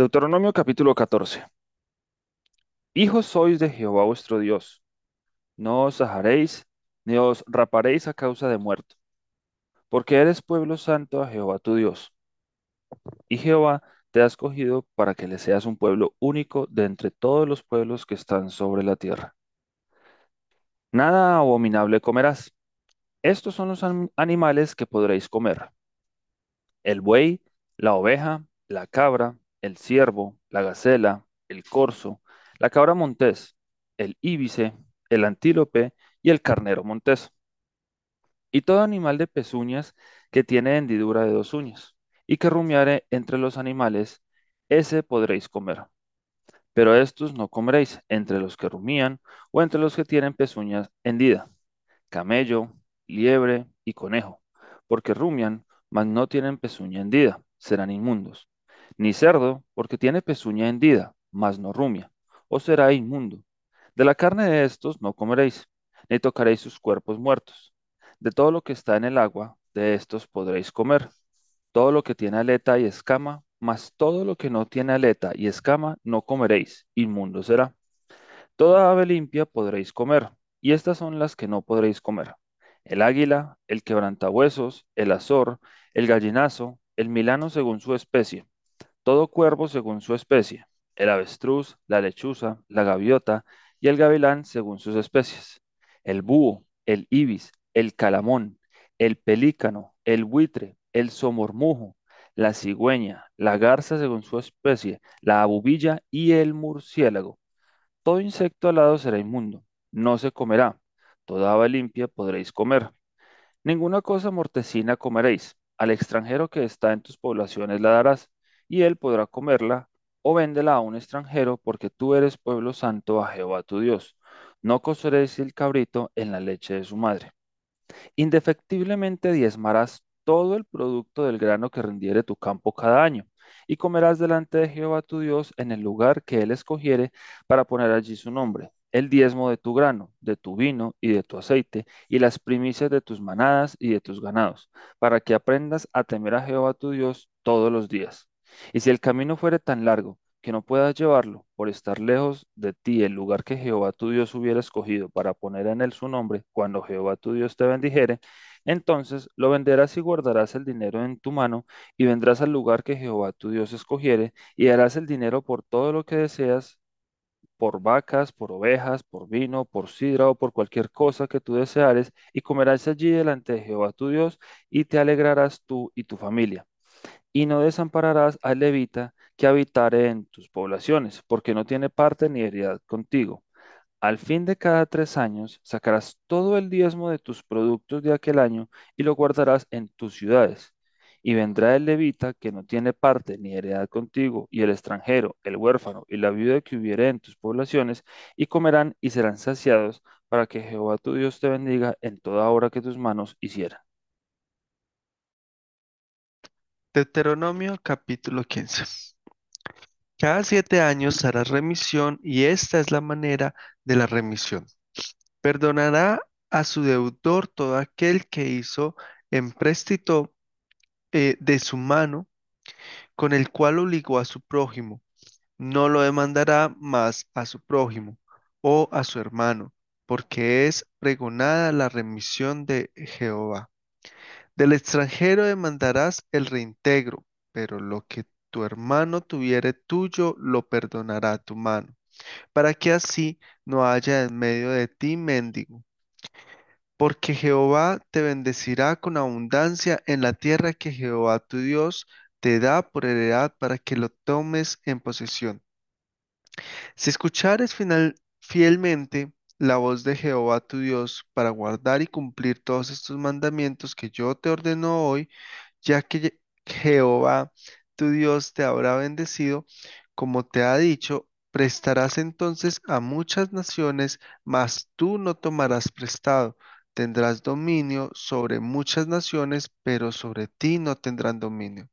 Deuteronomio capítulo 14. Hijos sois de Jehová vuestro Dios. No os ajaréis, ni os raparéis a causa de muerto, porque eres pueblo santo a Jehová tu Dios. Y Jehová te ha escogido para que le seas un pueblo único de entre todos los pueblos que están sobre la tierra. Nada abominable comerás. Estos son los an- animales que podréis comer. El buey, la oveja, la cabra, el ciervo, la gacela, el corzo, la cabra montés, el íbice, el antílope y el carnero montés. Y todo animal de pezuñas que tiene hendidura de dos uñas, y que rumiare entre los animales, ese podréis comer. Pero estos no comeréis entre los que rumían o entre los que tienen pezuñas hendida camello, liebre y conejo, porque rumian, mas no tienen pezuña hendida, serán inmundos. Ni cerdo, porque tiene pezuña hendida, mas no rumia, os será inmundo. De la carne de estos no comeréis, ni tocaréis sus cuerpos muertos. De todo lo que está en el agua, de estos podréis comer. Todo lo que tiene aleta y escama, mas todo lo que no tiene aleta y escama no comeréis, inmundo será. Toda ave limpia podréis comer, y estas son las que no podréis comer. El águila, el quebrantahuesos, el azor, el gallinazo, el milano según su especie, todo cuervo según su especie, el avestruz, la lechuza, la gaviota y el gavilán según sus especies, el búho, el ibis, el calamón, el pelícano, el buitre, el somormujo, la cigüeña, la garza según su especie, la abubilla y el murciélago todo insecto alado será inmundo, no se comerá. Toda ave limpia podréis comer. Ninguna cosa mortecina comeréis. Al extranjero que está en tus poblaciones la darás, y él podrá comerla, o véndela a un extranjero, porque tú eres pueblo santo a Jehová tu Dios. No coceréis el cabrito en la leche de su madre. Indefectiblemente diezmarás todo el producto del grano que rindiere tu campo cada año, y comerás delante de Jehová tu Dios en el lugar que él escogiere para poner allí su nombre, el diezmo de tu grano, de tu vino y de tu aceite, y las primicias de tus manadas y de tus ganados, para que aprendas a temer a Jehová tu Dios todos los días. Y si el camino fuere tan largo, que no puedas llevarlo por estar lejos de ti el lugar que Jehová tu Dios hubiera escogido para poner en él su nombre, cuando Jehová tu Dios te bendijere, entonces lo venderás y guardarás el dinero en tu mano, y vendrás al lugar que Jehová tu Dios escogiere, y darás el dinero por todo lo que deseas, por vacas, por ovejas, por vino, por sidra o por cualquier cosa que tú deseares, y comerás allí delante de Jehová tu Dios, y te alegrarás tú y tu familia y no desampararás al levita que habitare en tus poblaciones, porque no tiene parte ni heredad contigo. Al fin de cada tres años sacarás todo el diezmo de tus productos de aquel año y lo guardarás en tus ciudades. Y vendrá el levita que no tiene parte ni heredad contigo, y el extranjero, el huérfano y la viuda que hubiere en tus poblaciones, y comerán y serán saciados, para que Jehová tu Dios te bendiga en toda obra que tus manos hicieran. Deuteronomio capítulo 15. Cada siete años harás remisión y esta es la manera de la remisión. Perdonará a su deudor todo aquel que hizo empréstito eh, de su mano con el cual obligó a su prójimo. No lo demandará más a su prójimo o a su hermano, porque es pregonada la remisión de Jehová. Del extranjero demandarás el reintegro, pero lo que tu hermano tuviere tuyo lo perdonará tu mano, para que así no haya en medio de ti mendigo. Porque Jehová te bendecirá con abundancia en la tierra que Jehová tu Dios te da por heredad para que lo tomes en posesión. Si escuchares final- fielmente la voz de Jehová tu Dios para guardar y cumplir todos estos mandamientos que yo te ordeno hoy, ya que Jehová tu Dios te habrá bendecido, como te ha dicho, prestarás entonces a muchas naciones, mas tú no tomarás prestado. Tendrás dominio sobre muchas naciones, pero sobre ti no tendrán dominio.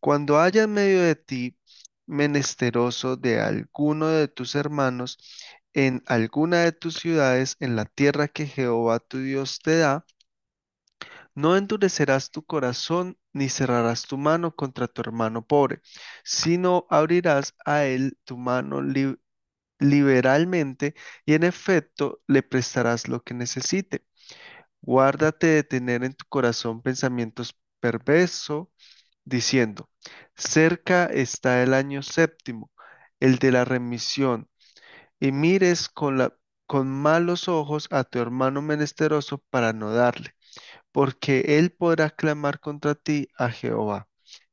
Cuando haya en medio de ti menesteroso de alguno de tus hermanos, en alguna de tus ciudades, en la tierra que Jehová tu Dios te da, no endurecerás tu corazón ni cerrarás tu mano contra tu hermano pobre, sino abrirás a él tu mano li- liberalmente y en efecto le prestarás lo que necesite. Guárdate de tener en tu corazón pensamientos perversos, diciendo, cerca está el año séptimo, el de la remisión, y mires con malos ojos a tu hermano menesteroso para no darle, porque él podrá clamar contra ti a Jehová,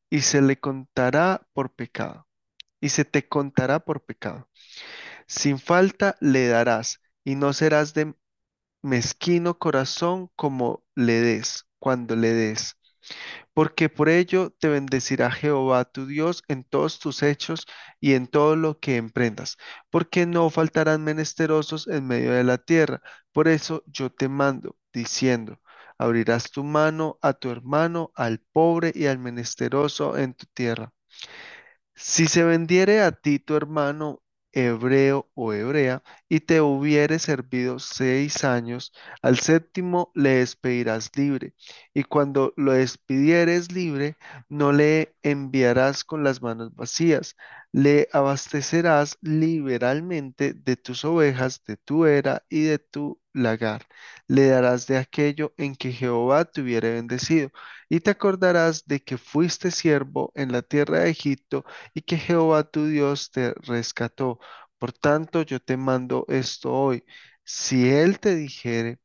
y se le contará por pecado, y se te contará por pecado. Sin falta le darás, y no serás de mezquino corazón como le des, cuando le des. Porque por ello te bendecirá Jehová tu Dios en todos tus hechos y en todo lo que emprendas, porque no faltarán menesterosos en medio de la tierra. Por eso yo te mando, diciendo, abrirás tu mano a tu hermano, al pobre y al menesteroso en tu tierra. Si se vendiere a ti tu hermano hebreo o hebrea, y te hubiere servido seis años, al séptimo le despedirás libre, y cuando lo despidieres libre, no le enviarás con las manos vacías, le abastecerás liberalmente de tus ovejas, de tu era y de tu lagar. Le darás de aquello en que Jehová te hubiere bendecido, y te acordarás de que fuiste siervo en la tierra de Egipto, y que Jehová tu Dios te rescató. Por tanto, yo te mando esto hoy. Si él te dijere,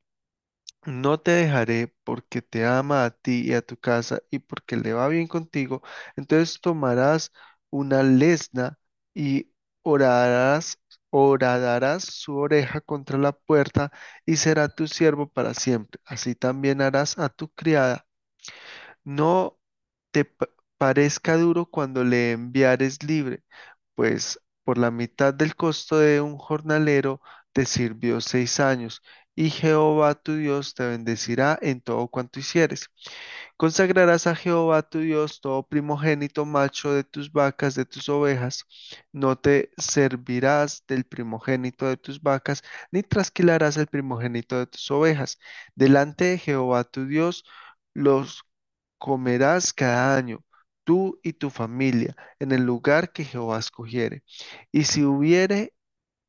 no te dejaré porque te ama a ti y a tu casa y porque le va bien contigo, entonces tomarás una lesna y orarás, horadarás su oreja contra la puerta y será tu siervo para siempre. Así también harás a tu criada. No te pa- parezca duro cuando le enviares libre, pues por la mitad del costo de un jornalero te sirvió seis años, y Jehová tu Dios te bendecirá en todo cuanto hicieres. Consagrarás a Jehová tu Dios todo primogénito macho de tus vacas, de tus ovejas. No te servirás del primogénito de tus vacas, ni trasquilarás el primogénito de tus ovejas. Delante de Jehová tu Dios los comerás cada año, tú y tu familia, en el lugar que Jehová escogiere. Y si hubiere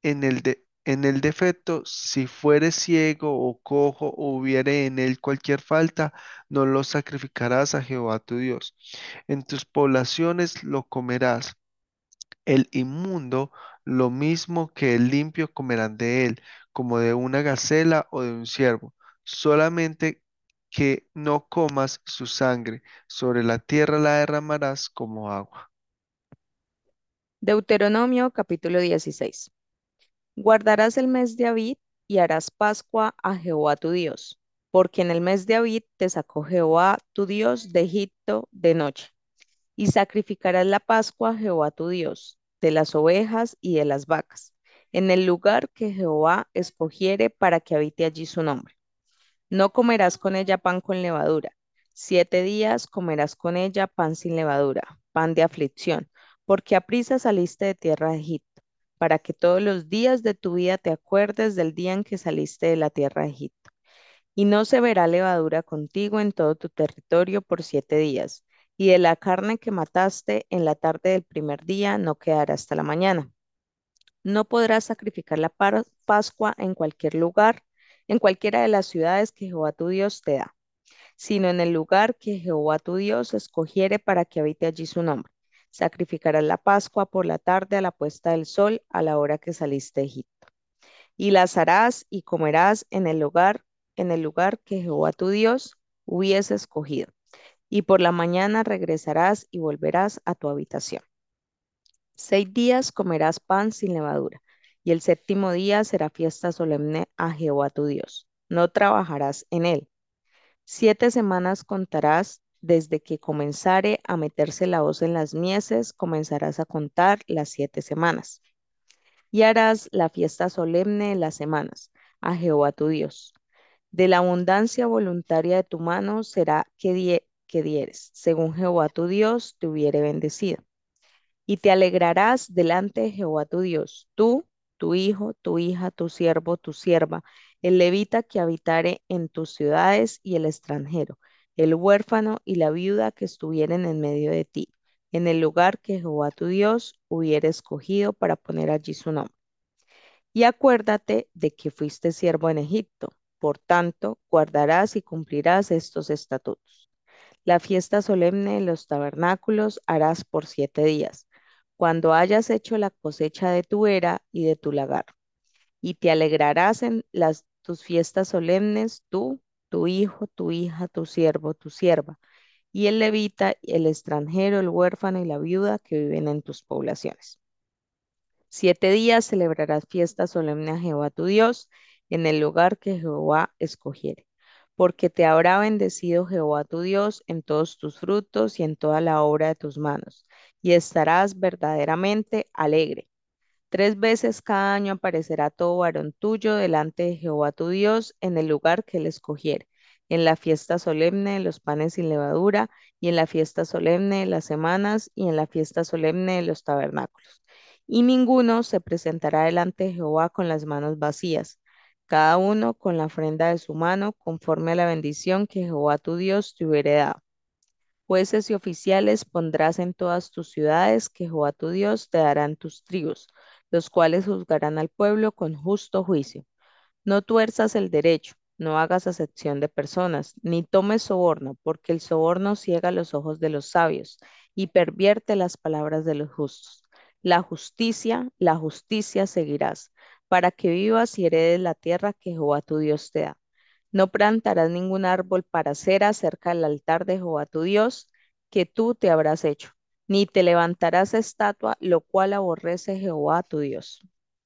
en el de- en el defecto, si fuere ciego o cojo o hubiere en él cualquier falta, no lo sacrificarás a Jehová tu Dios. En tus poblaciones lo comerás. El inmundo, lo mismo que el limpio, comerán de él, como de una gacela o de un ciervo. Solamente que no comas su sangre, sobre la tierra la derramarás como agua. Deuteronomio capítulo 16. Guardarás el mes de Abib y harás Pascua a Jehová tu Dios, porque en el mes de Abib te sacó Jehová tu Dios de Egipto de noche. Y sacrificarás la Pascua a Jehová tu Dios, de las ovejas y de las vacas, en el lugar que Jehová escogiere para que habite allí su nombre. No comerás con ella pan con levadura. Siete días comerás con ella pan sin levadura, pan de aflicción, porque aprisa saliste de tierra de Egipto, para que todos los días de tu vida te acuerdes del día en que saliste de la tierra de Egipto. Y no se verá levadura contigo en todo tu territorio por siete días, y de la carne que mataste en la tarde del primer día no quedará hasta la mañana. No podrás sacrificar la Pascua en cualquier lugar, en cualquiera de las ciudades que Jehová tu Dios te da, sino en el lugar que Jehová tu Dios escogiere para que habite allí su nombre. Sacrificarás la Pascua por la tarde a la puesta del sol, a la hora que saliste de Egipto. Y las harás y comerás en el lugar, en el lugar que Jehová tu Dios hubiese escogido. Y por la mañana regresarás y volverás a tu habitación. Seis días comerás pan sin levadura, y el séptimo día será fiesta solemne a Jehová tu Dios. No trabajarás en él. Siete semanas contarás desde que comenzare a meterse la hoz en las mieses, comenzarás a contar las siete semanas. Y harás la fiesta solemne de las semanas a Jehová tu Dios. De la abundancia voluntaria de tu mano será que, die- que dieres, según Jehová tu Dios te hubiere bendecido y te alegrarás delante de Jehová tu Dios, tú, tu hijo, tu hija, tu siervo, tu sierva, el levita que habitare en tus ciudades y el extranjero, el huérfano y la viuda que estuvieren en medio de ti, en el lugar que Jehová tu Dios hubiera escogido para poner allí su nombre. Y acuérdate de que fuiste siervo en Egipto, por tanto, guardarás y cumplirás estos estatutos. La fiesta solemne de los tabernáculos harás por siete días, cuando hayas hecho la cosecha de tu era y de tu lagar. Y te alegrarás en las, tus fiestas solemnes, tú, tu hijo, tu hija, tu siervo, tu sierva, y el levita, el extranjero, el huérfano y la viuda que viven en tus poblaciones. Siete días celebrarás fiesta solemne a Jehová tu Dios en el lugar que Jehová escogiere, porque te habrá bendecido Jehová tu Dios en todos tus frutos y en toda la obra de tus manos, y estarás verdaderamente alegre. Tres veces cada año aparecerá todo varón tuyo delante de Jehová tu Dios en el lugar que él escogiere, en la fiesta solemne de los panes sin levadura, y en la fiesta solemne de las semanas, y en la fiesta solemne de los tabernáculos. Y ninguno se presentará delante de Jehová con las manos vacías, cada uno con la ofrenda de su mano, conforme a la bendición que Jehová tu Dios te hubiere dado. Jueces y oficiales pondrás en todas tus ciudades que Jehová tu Dios te dará en tus tribus, los cuales juzgarán al pueblo con justo juicio. No tuerzas el derecho, no hagas acepción de personas, ni tomes soborno, porque el soborno ciega los ojos de los sabios y pervierte las palabras de los justos. La justicia, la justicia seguirás, para que vivas y heredes la tierra que Jehová tu Dios te da. No plantarás ningún árbol para cera cerca del altar de Jehová tu Dios, que tú te habrás hecho, ni te levantarás estatua, lo cual aborrece Jehová tu Dios.